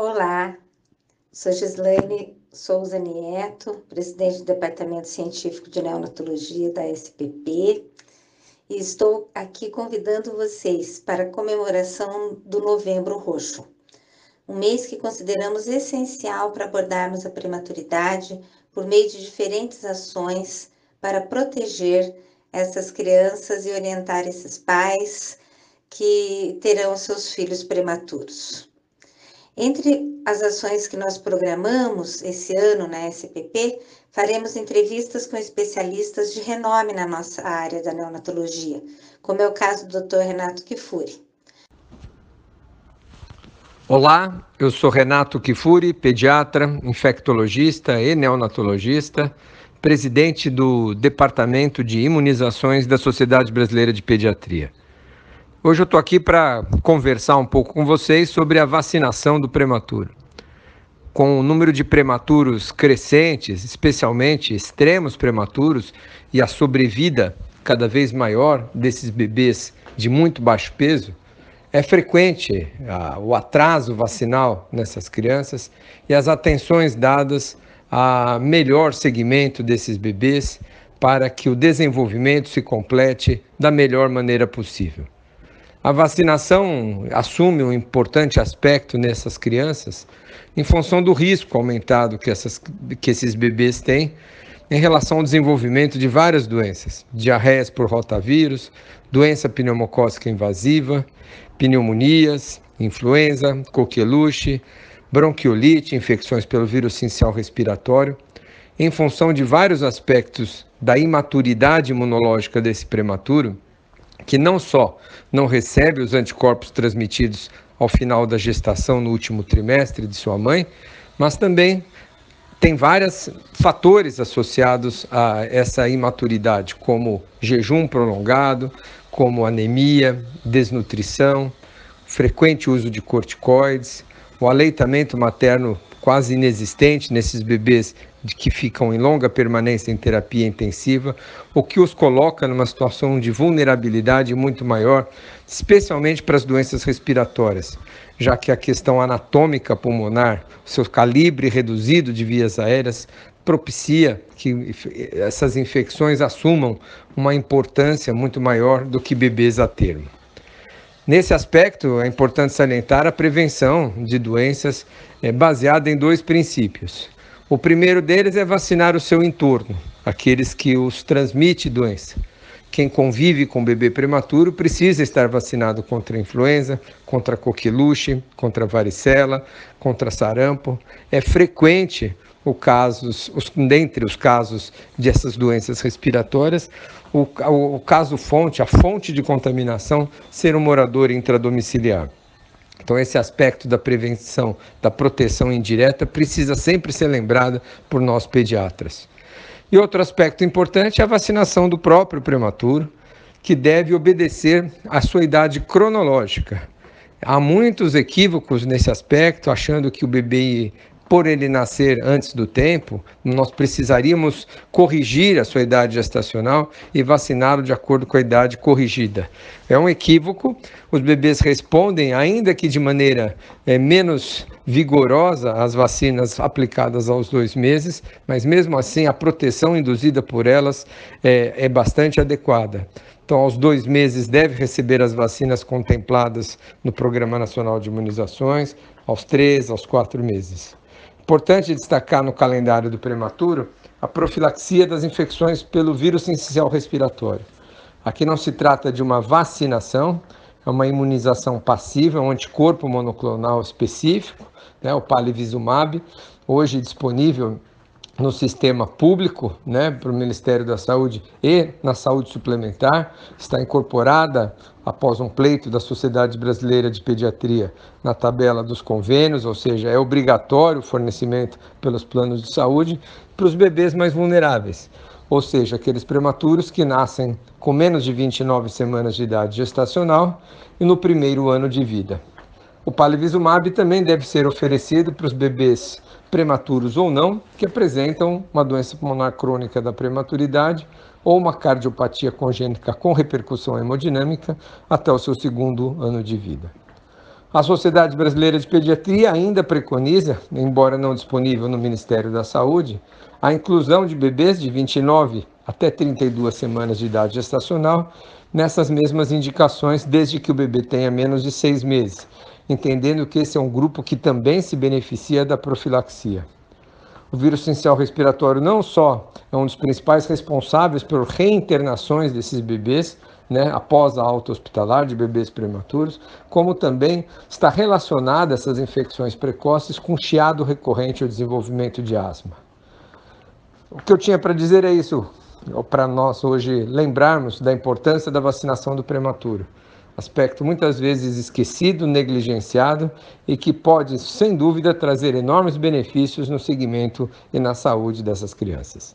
Olá, sou Gislaine Souza Nieto, presidente do Departamento Científico de Neonatologia da SPP, e estou aqui convidando vocês para a comemoração do Novembro Roxo, um mês que consideramos essencial para abordarmos a prematuridade por meio de diferentes ações para proteger essas crianças e orientar esses pais que terão seus filhos prematuros. Entre as ações que nós programamos esse ano na SPP, faremos entrevistas com especialistas de renome na nossa área da neonatologia, como é o caso do Dr. Renato Kifuri. Olá, eu sou Renato Kifuri, pediatra, infectologista e neonatologista, presidente do Departamento de Imunizações da Sociedade Brasileira de Pediatria. Hoje eu estou aqui para conversar um pouco com vocês sobre a vacinação do prematuro. Com o número de prematuros crescentes, especialmente extremos prematuros, e a sobrevida cada vez maior desses bebês de muito baixo peso, é frequente ah, o atraso vacinal nessas crianças e as atenções dadas a melhor segmento desses bebês para que o desenvolvimento se complete da melhor maneira possível. A vacinação assume um importante aspecto nessas crianças em função do risco aumentado que, essas, que esses bebês têm em relação ao desenvolvimento de várias doenças, diarreias por rotavírus, doença pneumocócica invasiva, pneumonias, influenza, coqueluche, bronquiolite, infecções pelo vírus sincial respiratório, em função de vários aspectos da imaturidade imunológica desse prematuro, que não só não recebe os anticorpos transmitidos ao final da gestação no último trimestre de sua mãe, mas também tem vários fatores associados a essa imaturidade, como jejum prolongado, como anemia, desnutrição, frequente uso de corticoides, o aleitamento materno quase inexistente nesses bebês que ficam em longa permanência em terapia intensiva, o que os coloca numa situação de vulnerabilidade muito maior, especialmente para as doenças respiratórias, já que a questão anatômica pulmonar, seu calibre reduzido de vias aéreas, propicia que essas infecções assumam uma importância muito maior do que bebês a termo. Nesse aspecto, é importante salientar a prevenção de doenças é, baseada em dois princípios. O primeiro deles é vacinar o seu entorno, aqueles que os transmite doença. Quem convive com bebê prematuro precisa estar vacinado contra a influenza, contra a coqueluche, contra a varicela, contra sarampo. É frequente o casos, os, dentre os casos dessas doenças respiratórias, o, o, o caso fonte, a fonte de contaminação, ser um morador intradomiciliar. Então, esse aspecto da prevenção, da proteção indireta, precisa sempre ser lembrado por nós pediatras. E outro aspecto importante é a vacinação do próprio prematuro, que deve obedecer à sua idade cronológica. Há muitos equívocos nesse aspecto, achando que o bebê por ele nascer antes do tempo, nós precisaríamos corrigir a sua idade gestacional e vaciná-lo de acordo com a idade corrigida. É um equívoco. Os bebês respondem, ainda que de maneira é, menos vigorosa, às vacinas aplicadas aos dois meses, mas mesmo assim a proteção induzida por elas é, é bastante adequada. Então, aos dois meses, deve receber as vacinas contempladas no Programa Nacional de Imunizações, aos três, aos quatro meses. Importante destacar no calendário do prematuro a profilaxia das infecções pelo vírus sincicial respiratório. Aqui não se trata de uma vacinação, é uma imunização passiva, um anticorpo monoclonal específico, né, o palivizumab, hoje disponível no sistema público, né, para o Ministério da Saúde e na saúde suplementar, está incorporada após um pleito da Sociedade Brasileira de Pediatria na tabela dos convênios, ou seja, é obrigatório o fornecimento pelos planos de saúde para os bebês mais vulneráveis, ou seja, aqueles prematuros que nascem com menos de 29 semanas de idade gestacional e no primeiro ano de vida. O palivizumab também deve ser oferecido para os bebês prematuros ou não, que apresentam uma doença pulmonar crônica da prematuridade ou uma cardiopatia congênita com repercussão hemodinâmica até o seu segundo ano de vida. A Sociedade Brasileira de Pediatria ainda preconiza, embora não disponível no Ministério da Saúde, a inclusão de bebês de 29 até 32 semanas de idade gestacional nessas mesmas indicações, desde que o bebê tenha menos de seis meses, entendendo que esse é um grupo que também se beneficia da profilaxia. O vírus essencial respiratório não só é um dos principais responsáveis por reinternações desses bebês, né, após a alta hospitalar de bebês prematuros, como também está relacionada essas infecções precoces com chiado recorrente ao desenvolvimento de asma. O que eu tinha para dizer é isso, para nós hoje lembrarmos da importância da vacinação do prematuro. Aspecto muitas vezes esquecido, negligenciado e que pode, sem dúvida, trazer enormes benefícios no segmento e na saúde dessas crianças.